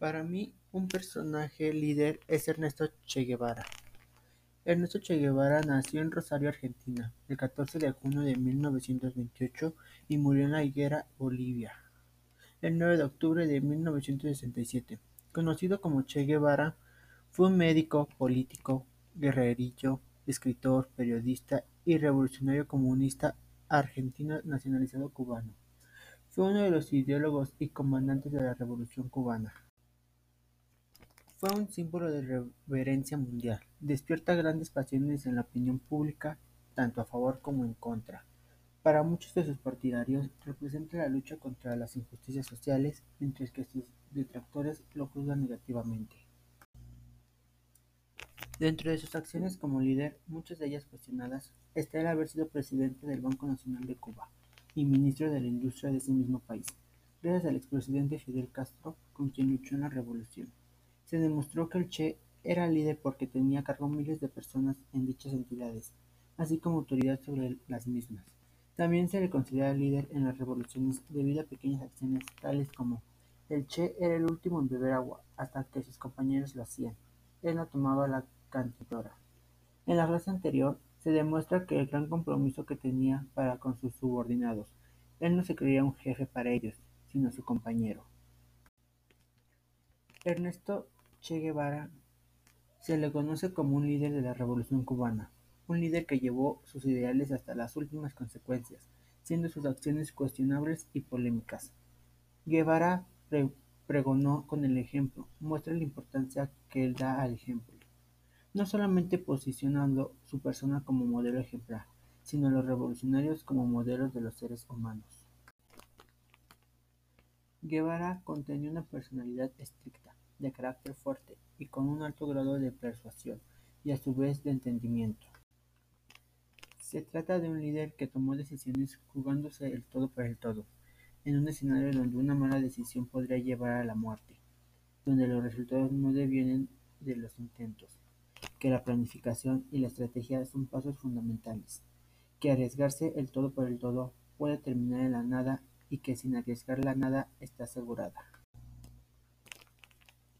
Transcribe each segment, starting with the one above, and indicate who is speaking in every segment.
Speaker 1: Para mí, un personaje líder es Ernesto Che Guevara. Ernesto Che Guevara nació en Rosario, Argentina, el 14 de junio de 1928 y murió en La Higuera, Bolivia, el 9 de octubre de 1967. Conocido como Che Guevara, fue un médico, político, guerrerillo, escritor, periodista y revolucionario comunista argentino nacionalizado cubano. Fue uno de los ideólogos y comandantes de la Revolución cubana. Fue un símbolo de reverencia mundial, despierta grandes pasiones en la opinión pública, tanto a favor como en contra. Para muchos de sus partidarios representa la lucha contra las injusticias sociales, mientras que sus detractores lo juzgan negativamente. Dentro de sus acciones como líder, muchas de ellas cuestionadas, está el haber sido presidente del Banco Nacional de Cuba y ministro de la Industria de ese mismo país, gracias al expresidente Fidel Castro, con quien luchó en la revolución. Se demostró que el Che era líder porque tenía a cargo miles de personas en dichas entidades, así como autoridad sobre las mismas. También se le considera líder en las revoluciones debido a pequeñas acciones tales como el Che era el último en beber agua hasta que sus compañeros lo hacían. Él no tomaba la cantidora. En la clase anterior se demuestra que el gran compromiso que tenía para con sus subordinados. Él no se creía un jefe para ellos, sino su compañero. Ernesto Che Guevara se le conoce como un líder de la Revolución cubana, un líder que llevó sus ideales hasta las últimas consecuencias, siendo sus acciones cuestionables y polémicas. Guevara pregonó con el ejemplo, muestra la importancia que él da al ejemplo, no solamente posicionando su persona como modelo ejemplar, sino a los revolucionarios como modelos de los seres humanos. Guevara contenía una personalidad estricta, de carácter fuerte y con un alto grado de persuasión y a su vez de entendimiento. Se trata de un líder que tomó decisiones jugándose el todo por el todo, en un escenario donde una mala decisión podría llevar a la muerte, donde los resultados no devienen de los intentos, que la planificación y la estrategia son pasos fundamentales, que arriesgarse el todo por el todo puede terminar en la nada y que sin arriesgar la nada está asegurada.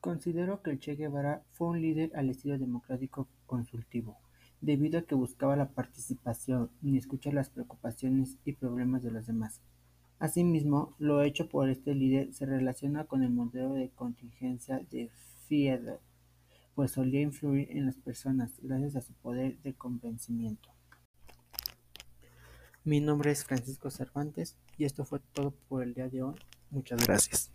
Speaker 1: Considero que el Che Guevara fue un líder al estilo democrático consultivo, debido a que buscaba la participación y escuchar las preocupaciones y problemas de los demás. Asimismo, lo hecho por este líder se relaciona con el modelo de contingencia de Fiedler, pues solía influir en las personas gracias a su poder de convencimiento. Mi nombre es Francisco Cervantes y esto fue todo por el día de hoy. Muchas gracias.